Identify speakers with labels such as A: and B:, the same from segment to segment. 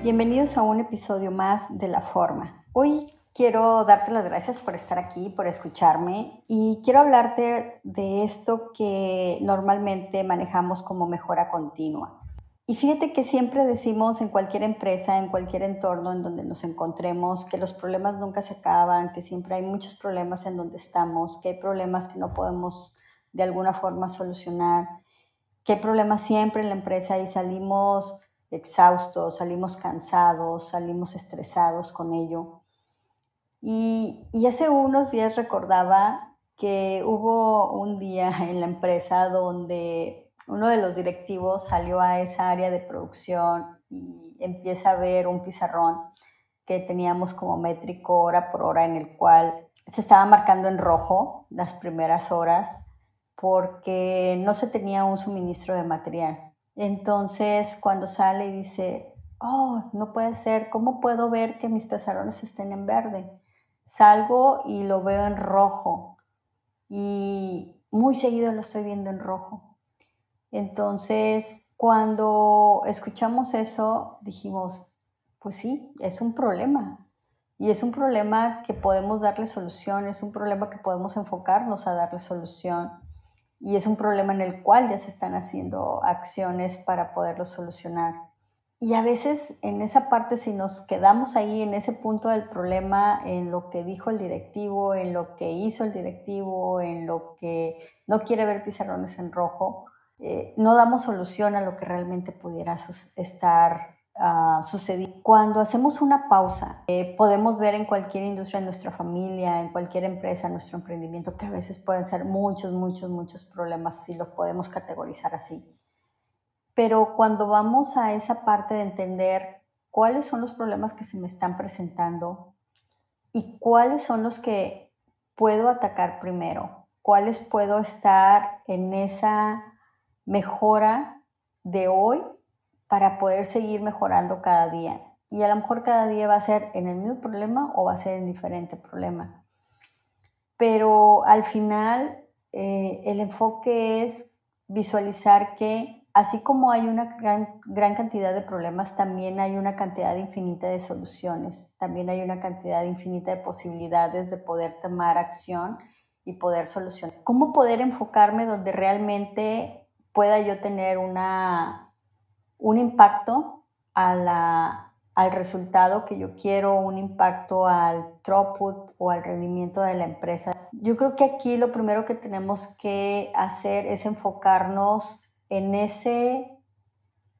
A: Bienvenidos a un episodio más de La Forma. Hoy quiero darte las gracias por estar aquí, por escucharme y quiero hablarte de esto que normalmente manejamos como mejora continua. Y fíjate que siempre decimos en cualquier empresa, en cualquier entorno en donde nos encontremos, que los problemas nunca se acaban, que siempre hay muchos problemas en donde estamos, que hay problemas que no podemos de alguna forma solucionar, que hay problemas siempre en la empresa y salimos exhaustos, salimos cansados, salimos estresados con ello. Y, y hace unos días recordaba que hubo un día en la empresa donde uno de los directivos salió a esa área de producción y empieza a ver un pizarrón que teníamos como métrico hora por hora en el cual se estaba marcando en rojo las primeras horas porque no se tenía un suministro de material. Entonces, cuando sale y dice, oh, no puede ser, ¿cómo puedo ver que mis pizarrones estén en verde? Salgo y lo veo en rojo y muy seguido lo estoy viendo en rojo. Entonces, cuando escuchamos eso, dijimos, pues sí, es un problema. Y es un problema que podemos darle solución, es un problema que podemos enfocarnos a darle solución. Y es un problema en el cual ya se están haciendo acciones para poderlo solucionar. Y a veces en esa parte, si nos quedamos ahí en ese punto del problema, en lo que dijo el directivo, en lo que hizo el directivo, en lo que no quiere ver pizarrones en rojo, eh, no damos solución a lo que realmente pudiera estar uh, sucediendo. Cuando hacemos una pausa, eh, podemos ver en cualquier industria, en nuestra familia, en cualquier empresa, nuestro emprendimiento, que a veces pueden ser muchos, muchos, muchos problemas, si lo podemos categorizar así. Pero cuando vamos a esa parte de entender cuáles son los problemas que se me están presentando y cuáles son los que puedo atacar primero, cuáles puedo estar en esa mejora de hoy para poder seguir mejorando cada día. Y a lo mejor cada día va a ser en el mismo problema o va a ser en diferente problema. Pero al final eh, el enfoque es visualizar que así como hay una gran, gran cantidad de problemas, también hay una cantidad infinita de soluciones, también hay una cantidad infinita de posibilidades de poder tomar acción y poder solucionar. ¿Cómo poder enfocarme donde realmente pueda yo tener una, un impacto al resultado que yo quiero, un impacto al throughput o al rendimiento de la empresa. Yo creo que aquí lo primero que tenemos que hacer es enfocarnos en ese,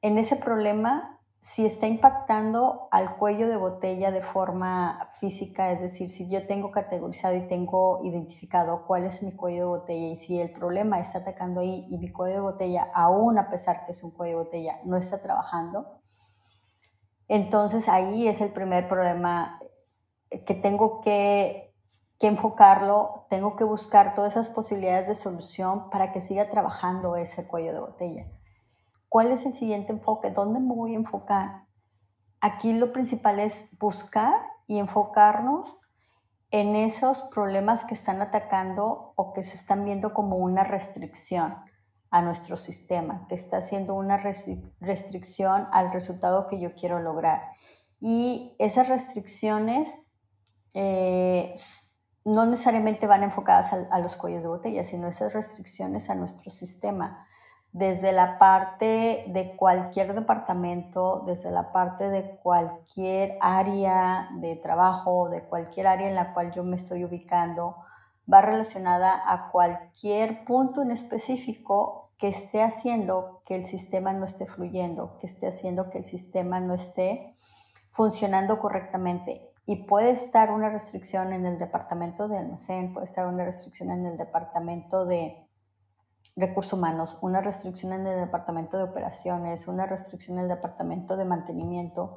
A: en ese problema si está impactando al cuello de botella de forma física, es decir, si yo tengo categorizado y tengo identificado cuál es mi cuello de botella y si el problema está atacando ahí y mi cuello de botella, aún a pesar que es un cuello de botella, no está trabajando, entonces ahí es el primer problema que tengo que, que enfocarlo, tengo que buscar todas esas posibilidades de solución para que siga trabajando ese cuello de botella. ¿Cuál es el siguiente enfoque? ¿Dónde me voy a enfocar? Aquí lo principal es buscar y enfocarnos en esos problemas que están atacando o que se están viendo como una restricción a nuestro sistema, que está haciendo una restricción al resultado que yo quiero lograr. Y esas restricciones eh, no necesariamente van enfocadas a, a, los cuellos de botella, sino esas restricciones a nuestro sistema desde la parte de cualquier departamento, desde la parte de cualquier área de trabajo, de cualquier área en la cual yo me estoy ubicando, va relacionada a cualquier punto en específico que esté haciendo que el sistema no esté fluyendo, que esté haciendo que el sistema no esté funcionando correctamente. Y puede estar una restricción en el departamento de almacén, puede estar una restricción en el departamento de recursos humanos, una restricción en el departamento de operaciones, una restricción en el departamento de mantenimiento,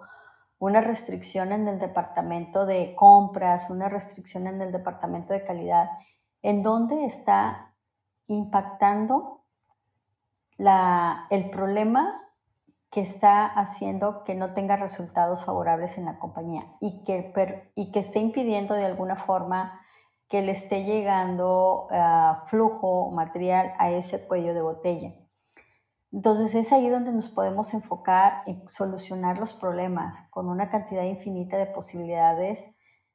A: una restricción en el departamento de compras, una restricción en el departamento de calidad, en dónde está impactando la, el problema que está haciendo que no tenga resultados favorables en la compañía y que, y que esté impidiendo de alguna forma que le esté llegando uh, flujo material a ese cuello de botella. Entonces es ahí donde nos podemos enfocar en solucionar los problemas con una cantidad infinita de posibilidades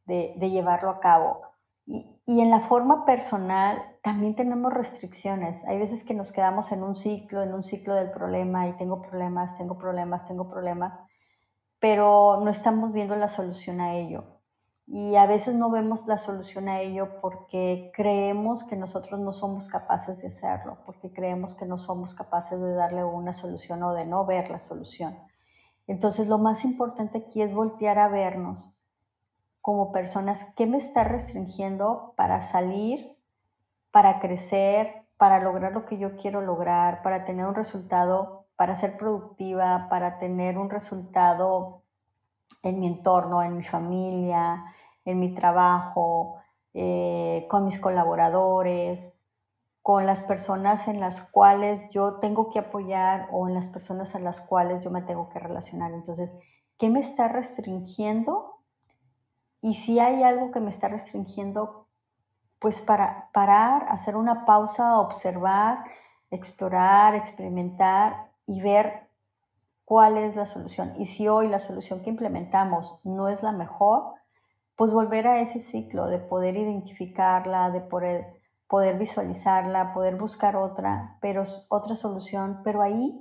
A: de, llevarlo a cabo. Y, y, en la forma personal también tenemos restricciones. Hay veces que nos quedamos en un ciclo, en un ciclo del problema y tengo problemas, tengo problemas, tengo problemas, pero no estamos viendo la solución a ello y a veces no vemos la solución a ello porque creemos que nosotros no somos capaces de hacerlo, porque creemos que no somos capaces de darle una solución o de no ver la solución. Entonces lo más importante aquí es voltear a vernos como personas, ¿qué me está restringiendo para salir, para crecer, para lograr lo que yo quiero lograr, para tener un resultado, para ser productiva, para tener un resultado en mi entorno, en mi familia, en mi trabajo, eh, con mis colaboradores, con las personas en las cuales yo tengo que apoyar o en las personas a las cuales yo me tengo que relacionar. Entonces, ¿qué me está restringiendo? Y si hay algo que me está restringiendo, pues para parar, hacer una pausa, observar, explorar, experimentar y ver cuál es la solución. Y si hoy la solución que implementamos no es la mejor, pues volver a ese ciclo de poder identificarla, de poder, visualizarla, poder buscar otra, pero otra solución, pero ahí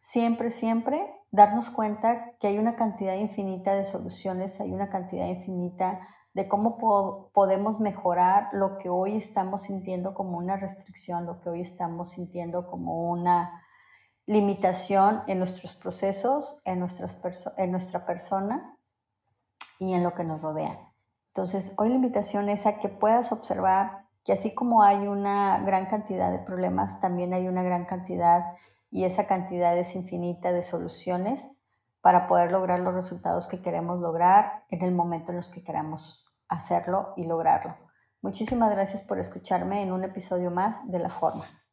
A: siempre, siempre darnos cuenta que hay una cantidad infinita de soluciones, hay una cantidad infinita de cómo podemos mejorar lo que hoy estamos sintiendo como una restricción, lo que hoy estamos sintiendo como una limitación en nuestros procesos, en nuestra persona y en lo que nos rodea. Entonces, hoy la invitación es a que puedas observar que así como hay una gran cantidad de problemas, también hay una gran cantidad y esa cantidad es infinita de soluciones para poder lograr los resultados que queremos lograr en el momento en los que queramos hacerlo y lograrlo. Muchísimas gracias por escucharme en un episodio más de La Forma.